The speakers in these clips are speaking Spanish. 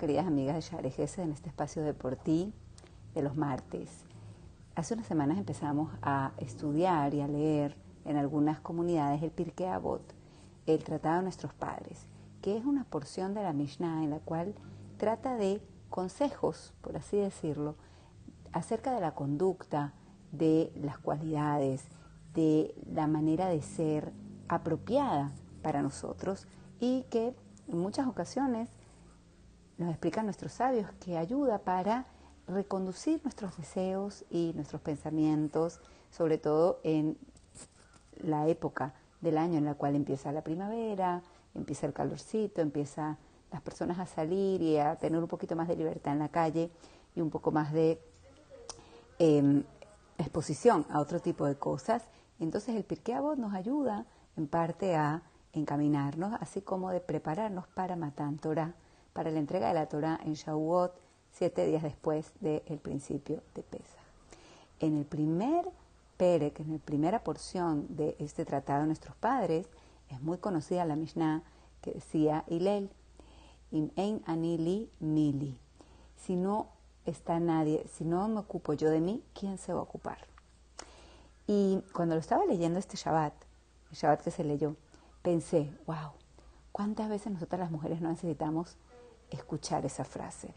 queridas amigas de Sharegese en este espacio de por ti de los martes. Hace unas semanas empezamos a estudiar y a leer en algunas comunidades el Pirkei Avot, el Tratado de Nuestros Padres, que es una porción de la Mishnah en la cual trata de consejos, por así decirlo, acerca de la conducta, de las cualidades, de la manera de ser apropiada para nosotros y que en muchas ocasiones nos explican nuestros sabios que ayuda para reconducir nuestros deseos y nuestros pensamientos, sobre todo en la época del año en la cual empieza la primavera, empieza el calorcito, empieza las personas a salir y a tener un poquito más de libertad en la calle y un poco más de em, exposición a otro tipo de cosas. Entonces el Pirkei nos ayuda en parte a encaminarnos, así como de prepararnos para Matan Torah para la entrega de la Torah en Shavuot, siete días después del principio de Pesach. En el primer Perek, en la primera porción de este tratado de nuestros padres, es muy conocida la Mishnah que decía Ilel, Im ein anili mili. Si no está nadie, si no me ocupo yo de mí, ¿quién se va a ocupar? Y cuando lo estaba leyendo este Shabbat, el Shabbat que se leyó, pensé, wow, ¿cuántas veces nosotras las mujeres no necesitamos escuchar esa frase.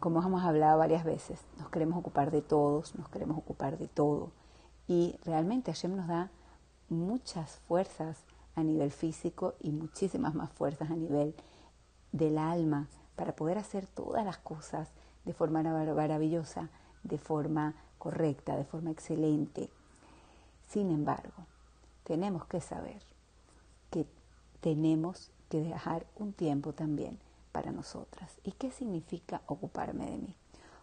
Como hemos hablado varias veces, nos queremos ocupar de todos, nos queremos ocupar de todo. Y realmente Hashem nos da muchas fuerzas a nivel físico y muchísimas más fuerzas a nivel del alma para poder hacer todas las cosas de forma maravillosa, de forma correcta, de forma excelente. Sin embargo, tenemos que saber que tenemos que dejar un tiempo también para nosotras. ¿Y qué significa ocuparme de mí?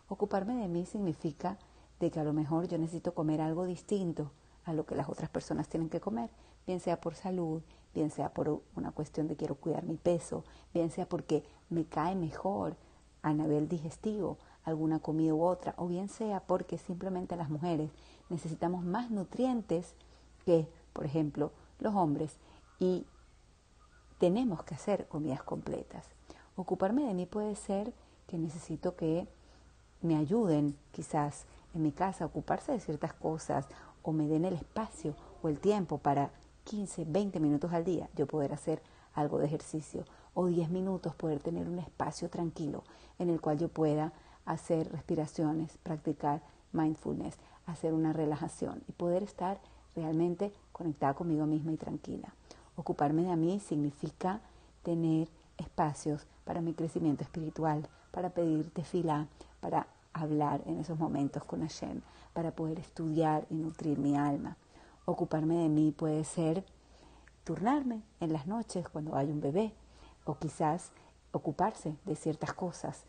Ocuparme de mí significa de que a lo mejor yo necesito comer algo distinto a lo que las otras personas tienen que comer, bien sea por salud, bien sea por una cuestión de quiero cuidar mi peso, bien sea porque me cae mejor a nivel digestivo alguna comida u otra, o bien sea porque simplemente las mujeres necesitamos más nutrientes que, por ejemplo, los hombres y tenemos que hacer comidas completas. Ocuparme de mí puede ser que necesito que me ayuden quizás en mi casa a ocuparse de ciertas cosas o me den el espacio o el tiempo para 15, 20 minutos al día yo poder hacer algo de ejercicio o 10 minutos poder tener un espacio tranquilo en el cual yo pueda hacer respiraciones, practicar mindfulness, hacer una relajación y poder estar realmente conectada conmigo misma y tranquila. Ocuparme de mí significa tener espacios para mi crecimiento espiritual, para pedirte fila, para hablar en esos momentos con Hashem, para poder estudiar y nutrir mi alma. Ocuparme de mí puede ser turnarme en las noches cuando hay un bebé o quizás ocuparse de ciertas cosas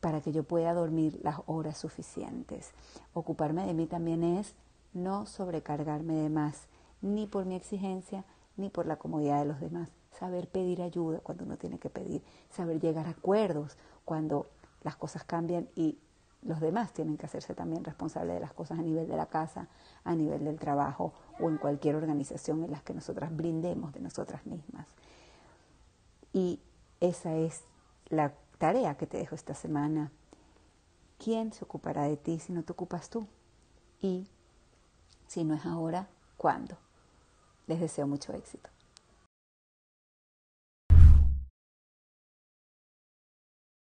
para que yo pueda dormir las horas suficientes. Ocuparme de mí también es no sobrecargarme de más, ni por mi exigencia, ni por la comodidad de los demás. Saber pedir ayuda cuando uno tiene que pedir, saber llegar a acuerdos cuando las cosas cambian y los demás tienen que hacerse también responsables de las cosas a nivel de la casa, a nivel del trabajo o en cualquier organización en la que nosotras brindemos de nosotras mismas. Y esa es la tarea que te dejo esta semana. ¿Quién se ocupará de ti si no te ocupas tú? Y si no es ahora, ¿cuándo? Les deseo mucho éxito.